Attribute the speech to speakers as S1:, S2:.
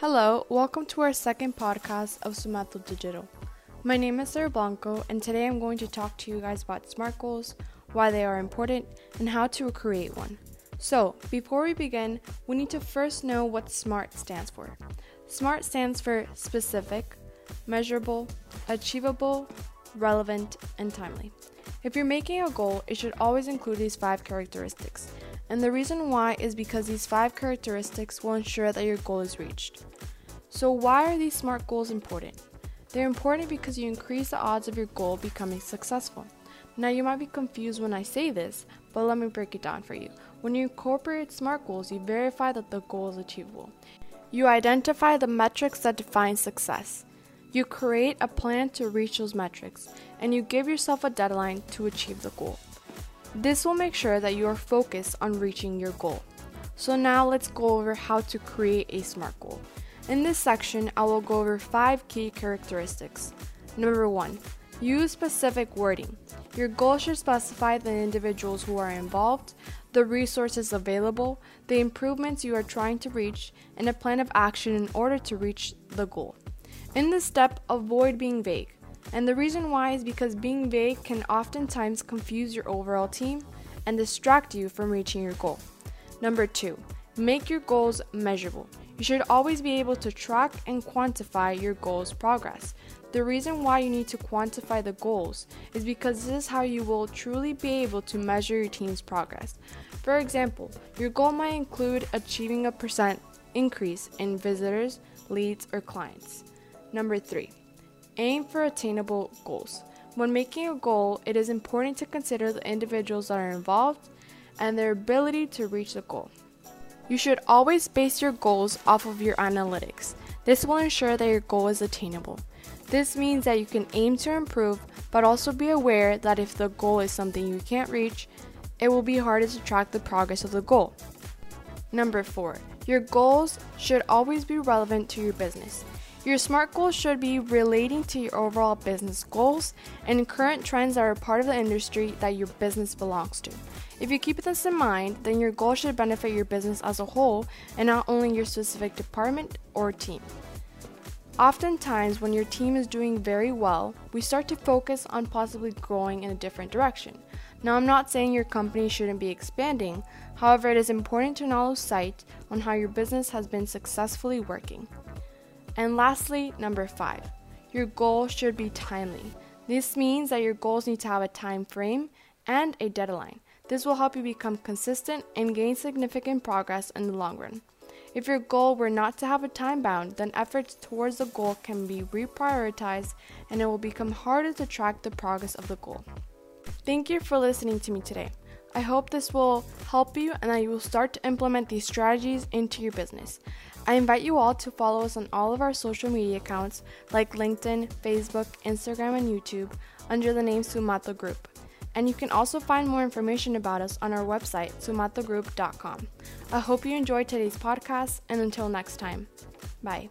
S1: Hello, welcome to our second podcast of Sumato Digital. My name is Sarah Blanco, and today I'm going to talk to you guys about SMART goals, why they are important, and how to create one. So, before we begin, we need to first know what SMART stands for. SMART stands for specific, measurable, achievable, relevant, and timely. If you're making a goal, it should always include these five characteristics. And the reason why is because these five characteristics will ensure that your goal is reached. So, why are these SMART goals important? They're important because you increase the odds of your goal becoming successful. Now, you might be confused when I say this, but let me break it down for you. When you incorporate SMART goals, you verify that the goal is achievable. You identify the metrics that define success. You create a plan to reach those metrics, and you give yourself a deadline to achieve the goal. This will make sure that you are focused on reaching your goal. So, now let's go over how to create a SMART goal. In this section, I will go over five key characteristics. Number one, use specific wording. Your goal should specify the individuals who are involved, the resources available, the improvements you are trying to reach, and a plan of action in order to reach the goal. In this step, avoid being vague. And the reason why is because being vague can oftentimes confuse your overall team and distract you from reaching your goal. Number two, make your goals measurable. You should always be able to track and quantify your goals' progress. The reason why you need to quantify the goals is because this is how you will truly be able to measure your team's progress. For example, your goal might include achieving a percent increase in visitors, leads, or clients. Number three, aim for attainable goals. When making a goal, it is important to consider the individuals that are involved and their ability to reach the goal. You should always base your goals off of your analytics. This will ensure that your goal is attainable. This means that you can aim to improve, but also be aware that if the goal is something you can't reach, it will be harder to track the progress of the goal. Number four, your goals should always be relevant to your business. Your SMART goals should be relating to your overall business goals and current trends that are part of the industry that your business belongs to. If you keep this in mind, then your goal should benefit your business as a whole and not only your specific department or team. Oftentimes, when your team is doing very well, we start to focus on possibly growing in a different direction. Now, I'm not saying your company shouldn't be expanding, however, it is important to not lose sight on how your business has been successfully working. And lastly, number five, your goal should be timely. This means that your goals need to have a time frame and a deadline. This will help you become consistent and gain significant progress in the long run. If your goal were not to have a time bound, then efforts towards the goal can be reprioritized and it will become harder to track the progress of the goal. Thank you for listening to me today. I hope this will help you and that you will start to implement these strategies into your business. I invite you all to follow us on all of our social media accounts like LinkedIn, Facebook, Instagram, and YouTube under the name Sumato Group. And you can also find more information about us on our website, sumatogroup.com. I hope you enjoyed today's podcast, and until next time, bye.